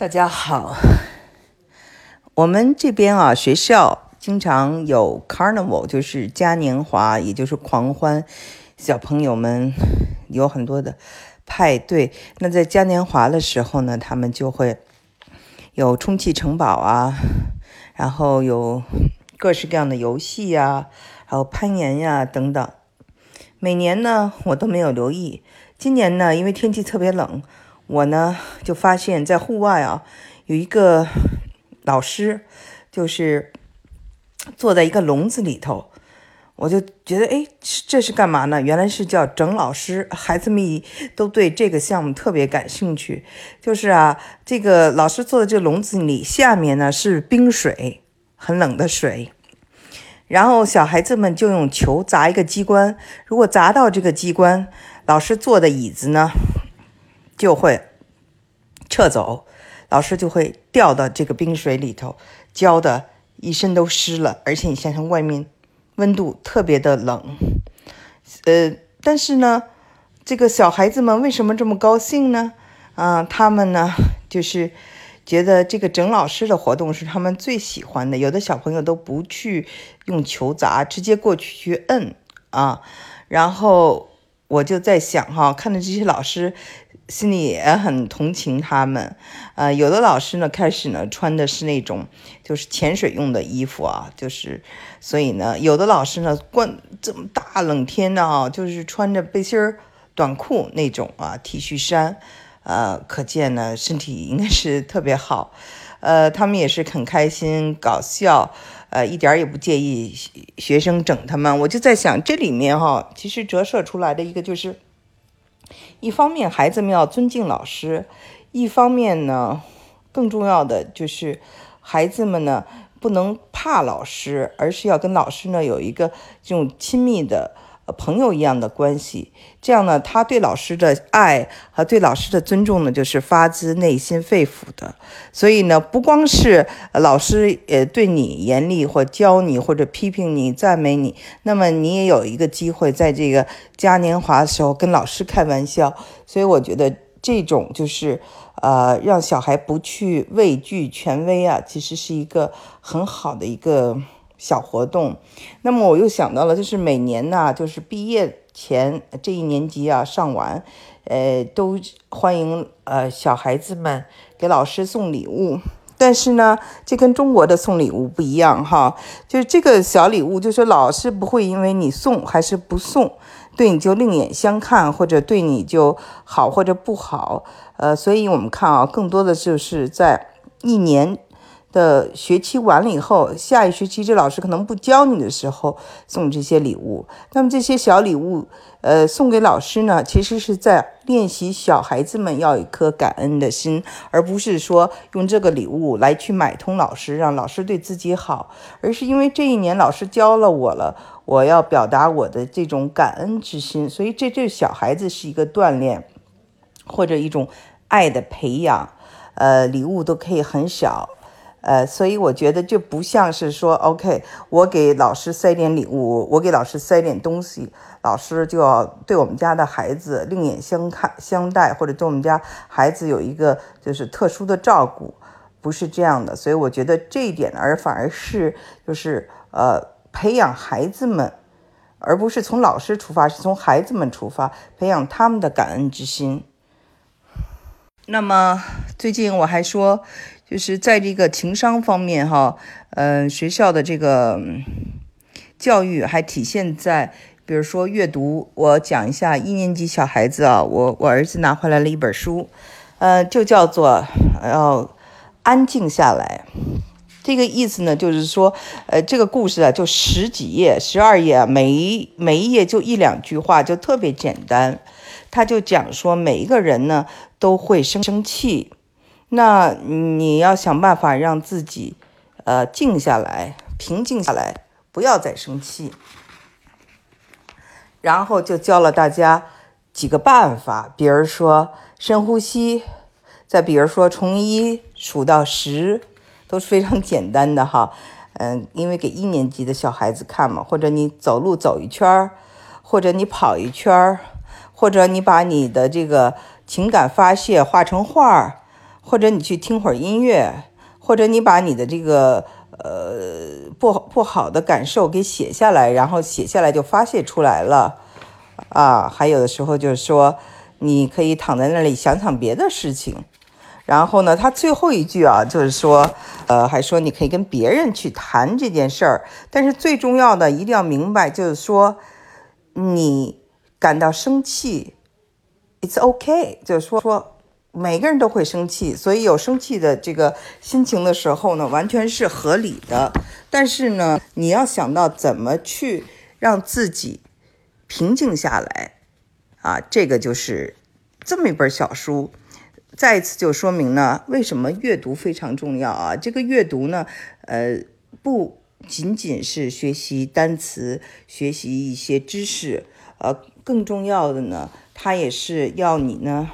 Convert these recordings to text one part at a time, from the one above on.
大家好，我们这边啊，学校经常有 carnival，就是嘉年华，也就是狂欢。小朋友们有很多的派对。那在嘉年华的时候呢，他们就会有充气城堡啊，然后有各式各样的游戏呀，还有攀岩呀等等。每年呢，我都没有留意。今年呢，因为天气特别冷。我呢就发现，在户外啊，有一个老师，就是坐在一个笼子里头，我就觉得，哎，这是干嘛呢？原来是叫整老师，孩子们都对这个项目特别感兴趣。就是啊，这个老师坐在这个笼子里，下面呢是冰水，很冷的水，然后小孩子们就用球砸一个机关，如果砸到这个机关，老师坐的椅子呢。就会撤走，老师就会掉到这个冰水里头，浇的一身都湿了。而且你想想，外面温度特别的冷，呃，但是呢，这个小孩子们为什么这么高兴呢？啊，他们呢，就是觉得这个整老师的活动是他们最喜欢的。有的小朋友都不去用球砸，直接过去去摁啊。然后我就在想哈，看着这些老师。心里也很同情他们，呃，有的老师呢，开始呢穿的是那种就是潜水用的衣服啊，就是，所以呢，有的老师呢，关这么大冷天的啊，就是穿着背心儿、短裤那种啊，T 恤衫，呃，可见呢身体应该是特别好，呃，他们也是很开心、搞笑，呃，一点也不介意学生整他们。我就在想，这里面哈，其实折射出来的一个就是。一方面，孩子们要尊敬老师；一方面呢，更重要的就是孩子们呢不能怕老师，而是要跟老师呢有一个这种亲密的。朋友一样的关系，这样呢，他对老师的爱和对老师的尊重呢，就是发自内心肺腑的。所以呢，不光是老师呃对你严厉或教你或者批评你赞美你，那么你也有一个机会在这个嘉年华的时候跟老师开玩笑。所以我觉得这种就是呃让小孩不去畏惧权威啊，其实是一个很好的一个。小活动，那么我又想到了，就是每年呢，就是毕业前这一年级啊上完，呃，都欢迎呃小孩子们给老师送礼物。但是呢，这跟中国的送礼物不一样哈，就是这个小礼物，就是老师不会因为你送还是不送，对你就另眼相看，或者对你就好或者不好。呃，所以我们看啊，更多的就是在一年。的学期完了以后，下一学期这老师可能不教你的时候送这些礼物。那么这些小礼物，呃，送给老师呢，其实是在练习小孩子们要一颗感恩的心，而不是说用这个礼物来去买通老师，让老师对自己好，而是因为这一年老师教了我了，我要表达我的这种感恩之心。所以这对小孩子是一个锻炼，或者一种爱的培养。呃，礼物都可以很小。呃，所以我觉得就不像是说，OK，我给老师塞点礼物，我给老师塞点东西，老师就要对我们家的孩子另眼相看相待，或者对我们家孩子有一个就是特殊的照顾，不是这样的。所以我觉得这一点，而反而是就是呃培养孩子们，而不是从老师出发，是从孩子们出发，培养他们的感恩之心。那么最近我还说。就是在这个情商方面，哈，嗯，学校的这个教育还体现在，比如说阅读。我讲一下一年级小孩子啊，我我儿子拿回来了一本书，呃，就叫做要安静下来。这个意思呢，就是说，呃，这个故事啊，就十几页，十二页，每一每一页就一两句话，就特别简单。他就讲说，每一个人呢都会生生气。那你要想办法让自己，呃，静下来，平静下来，不要再生气。然后就教了大家几个办法，比如说深呼吸，再比如说从一数到十，都是非常简单的哈。嗯，因为给一年级的小孩子看嘛，或者你走路走一圈儿，或者你跑一圈儿，或者你把你的这个情感发泄画成画儿。或者你去听会儿音乐，或者你把你的这个呃不不好的感受给写下来，然后写下来就发泄出来了啊。还有的时候就是说，你可以躺在那里想想别的事情。然后呢，他最后一句啊，就是说，呃，还说你可以跟别人去谈这件事儿，但是最重要的一定要明白，就是说，你感到生气，it's okay，就是说说每个人都会生气，所以有生气的这个心情的时候呢，完全是合理的。但是呢，你要想到怎么去让自己平静下来啊，这个就是这么一本小书。再一次就说明呢，为什么阅读非常重要啊？这个阅读呢，呃，不仅仅是学习单词、学习一些知识，呃，更重要的呢，它也是要你呢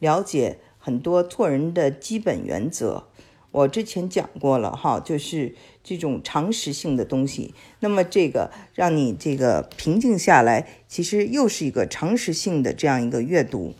了解很多做人的基本原则。我之前讲过了哈，就是这种常识性的东西。那么这个让你这个平静下来，其实又是一个常识性的这样一个阅读。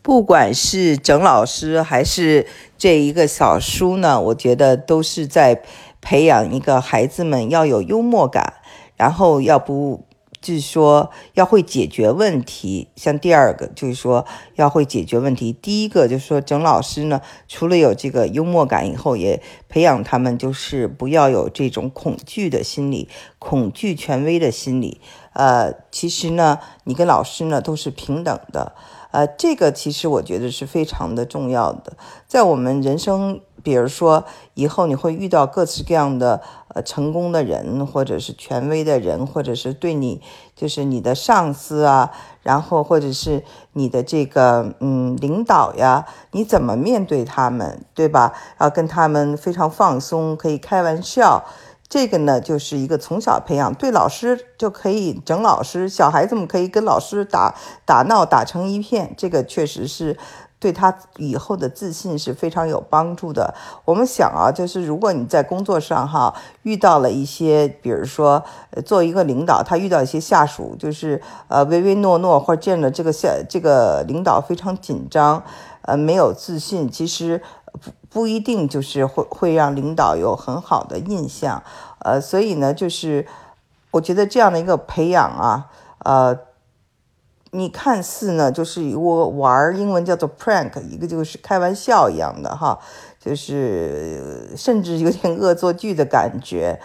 不管是整老师还是这一个小书呢，我觉得都是在培养一个孩子们要有幽默感，然后要不是说要会解决问题。像第二个就是说要会解决问题，第一个就是说整老师呢，除了有这个幽默感以后，也培养他们就是不要有这种恐惧的心理，恐惧权威的心理。呃，其实呢，你跟老师呢都是平等的。呃，这个其实我觉得是非常的重要的，在我们人生，比如说以后你会遇到各式各样的呃成功的人，或者是权威的人，或者是对你就是你的上司啊，然后或者是你的这个嗯领导呀，你怎么面对他们，对吧？要跟他们非常放松，可以开玩笑。这个呢，就是一个从小培养，对老师就可以整老师，小孩子们可以跟老师打打闹打成一片，这个确实是对他以后的自信是非常有帮助的。我们想啊，就是如果你在工作上哈遇到了一些，比如说做一个领导，他遇到一些下属就是呃唯唯诺诺，或者见了这个下这个领导非常紧张，呃没有自信，其实。不不一定就是会会让领导有很好的印象，呃，所以呢，就是我觉得这样的一个培养啊，呃，你看似呢就是我玩英文叫做 prank，一个就是开玩笑一样的哈，就是甚至有点恶作剧的感觉。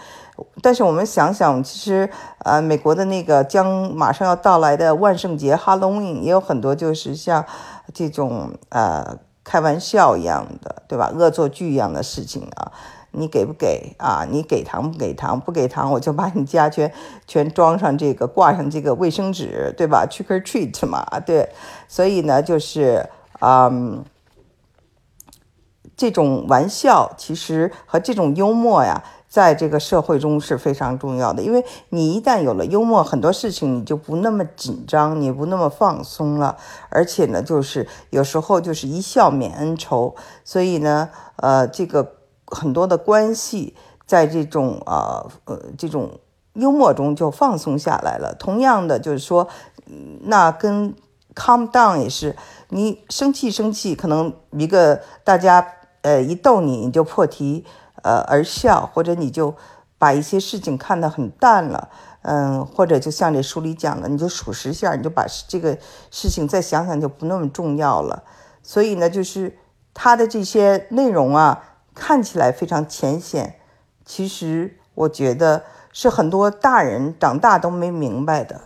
但是我们想想，其实呃，美国的那个将马上要到来的万圣节 Halloween 也有很多就是像这种呃。开玩笑一样的，对吧？恶作剧一样的事情啊，你给不给啊？你给糖不给糖？不给糖，我就把你家全全装上这个，挂上这个卫生纸，对吧？Trick or treat 嘛，对。所以呢，就是嗯，这种玩笑其实和这种幽默呀。在这个社会中是非常重要的，因为你一旦有了幽默，很多事情你就不那么紧张，你不那么放松了，而且呢，就是有时候就是一笑泯恩仇，所以呢，呃，这个很多的关系在这种呃呃这种幽默中就放松下来了。同样的，就是说，那跟 calm down 也是，你生气生气，可能一个大家呃一逗你，你就破题。呃，而笑，或者你就把一些事情看得很淡了，嗯，或者就像这书里讲的，你就数十下，你就把这个事情再想想就不那么重要了。所以呢，就是他的这些内容啊，看起来非常浅显，其实我觉得是很多大人长大都没明白的。